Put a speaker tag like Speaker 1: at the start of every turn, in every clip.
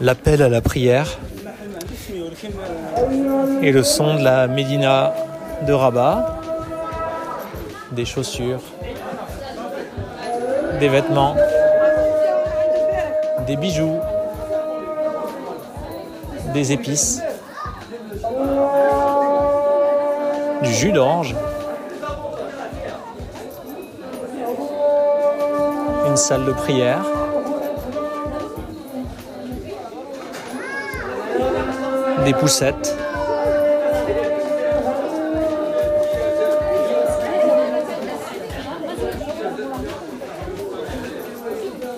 Speaker 1: L'appel à la prière et le son de la Médina de Rabat, des chaussures, des vêtements, des bijoux, des épices, du jus d'orange, une salle de prière. des poussettes.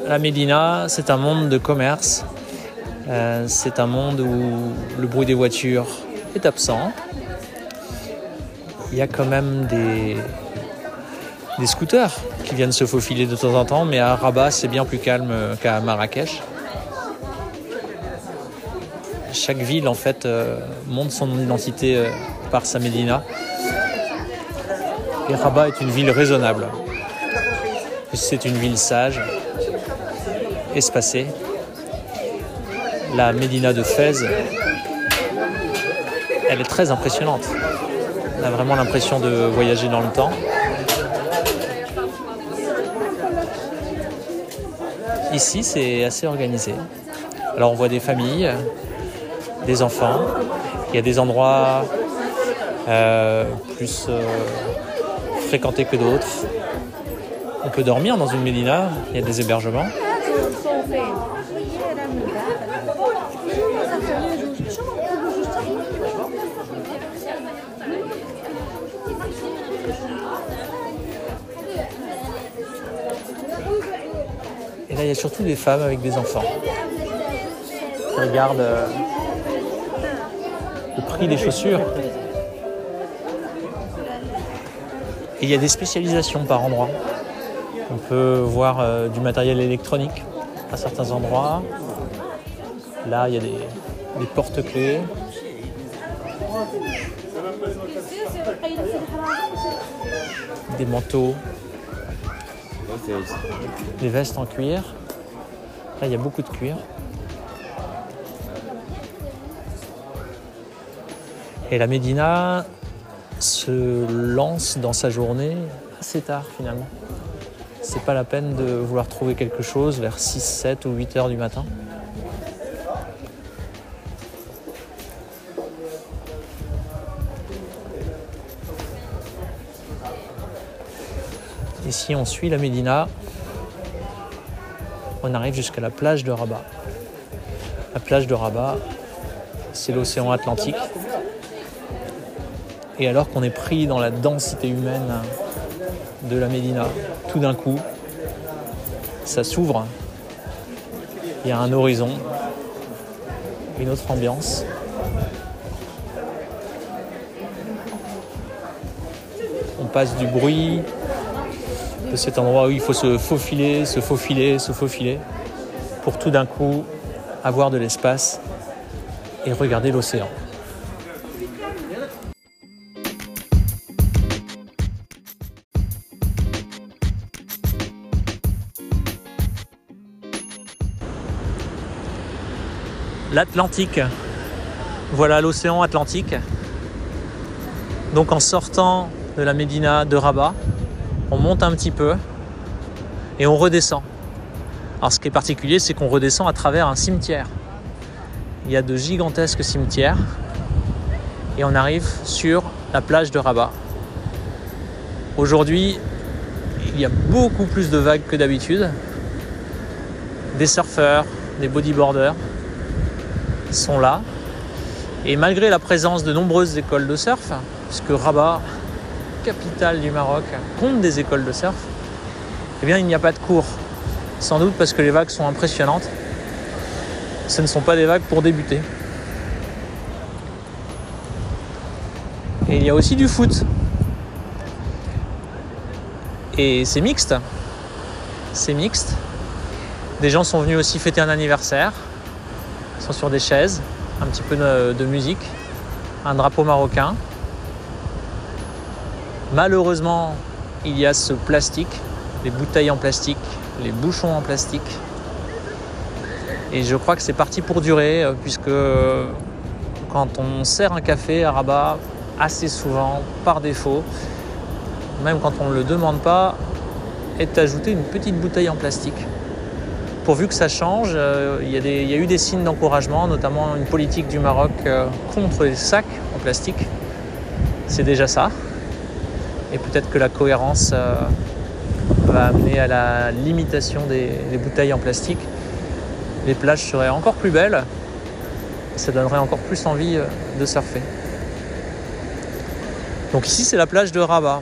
Speaker 1: La Médina, c'est un monde de commerce. Euh, c'est un monde où le bruit des voitures est absent. Il y a quand même des, scooters qui viennent se faufiler de temps en temps, mais à Rabat, c'est bien plus calme qu'à Marrakech chaque ville en fait euh, montre son identité euh, par sa médina. Et Rabat est une ville raisonnable. C'est une ville sage, espacée. La médina de Fès, elle est très impressionnante. On a vraiment l'impression de voyager dans le temps. Ici, c'est assez organisé. Alors on voit des familles, des enfants. Il y a des endroits euh, plus euh, fréquentés que d'autres. On peut dormir dans une médina, il y a des hébergements. Et là, il y a surtout des femmes avec des enfants qui regardent euh, le prix des chaussures. Et il y a des spécialisations par endroit. On peut voir euh, du matériel électronique à certains endroits. Là, il y a des, des porte-clés. Des manteaux. Des vestes en cuir. Là, il y a beaucoup de cuir. Et la Médina se lance dans sa journée assez tard finalement. C'est pas la peine de vouloir trouver quelque chose vers 6, 7 ou 8 heures du matin. Ici, on suit la Médina. On arrive jusqu'à la plage de Rabat. La plage de Rabat, c'est l'océan Atlantique. Et alors qu'on est pris dans la densité humaine de la Médina, tout d'un coup, ça s'ouvre. Il y a un horizon, une autre ambiance. On passe du bruit de cet endroit où il faut se faufiler, se faufiler, se faufiler, pour tout d'un coup avoir de l'espace et regarder l'océan. l'Atlantique. Voilà l'océan Atlantique. Donc en sortant de la Médina de Rabat, on monte un petit peu et on redescend. Alors ce qui est particulier, c'est qu'on redescend à travers un cimetière. Il y a de gigantesques cimetières et on arrive sur la plage de Rabat. Aujourd'hui, il y a beaucoup plus de vagues que d'habitude. Des surfeurs, des bodyboarders, sont là. Et malgré la présence de nombreuses écoles de surf, puisque Rabat, capitale du Maroc, compte des écoles de surf, eh bien il n'y a pas de cours. Sans doute parce que les vagues sont impressionnantes. Ce ne sont pas des vagues pour débuter. Et il y a aussi du foot. Et c'est mixte. c'est mixte. Des gens sont venus aussi fêter un anniversaire. Sur des chaises, un petit peu de, musique, un drapeau marocain. Malheureusement, il y a ce plastique, les bouteilles en plastique, les bouchons en plastique. Et je crois que c'est parti pour durer, euh, puisque quand on sert un café à Rabat, assez souvent, par défaut, même quand on ne le demande pas, est ajouté une petite bouteille en plastique. Pourvu que ça change, euh, il y, a eu des signes d'encouragement, notamment une politique du Maroc euh, contre les sacs en plastique. C'est déjà ça. Et peut-être que la cohérence euh, va amener à la limitation des, bouteilles en plastique. Les plages seraient encore plus belles. Ça donnerait encore plus envie de surfer. Donc ici, c'est la plage de Rabat.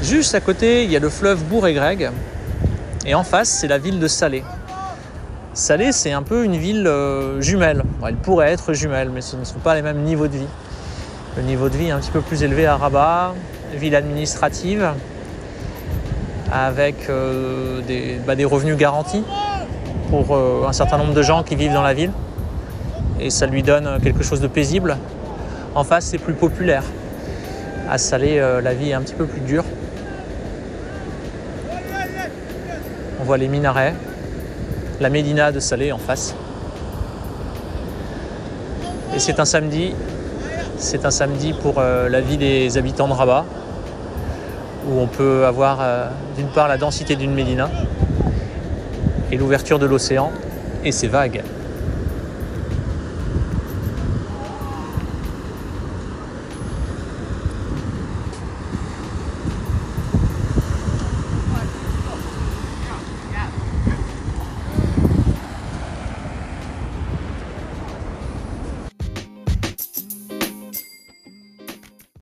Speaker 1: Juste à côté, il y a le fleuve Bourg et en face, c'est la ville de Salé. Salé, c'est un peu une ville euh, jumelle. Elle pourrait être jumelle, mais ce ne sont pas les mêmes niveaux de vie. Le niveau de vie est un petit peu plus élevé à Rabat, ville administrative, avec euh, des, bah, des revenus garantis pour euh, un certain nombre de gens qui vivent dans la ville. Et ça lui donne quelque chose de paisible. En face, c'est plus populaire. À Salé, la vie est un petit peu plus dure. On voit les minarets, la Médina de Salé en face. Et c'est un samedi. C'est un samedi pour euh, la vie des habitants de Rabat, où on peut avoir euh, d'une part la densité d'une Médina et l'ouverture de l'océan et ses vagues.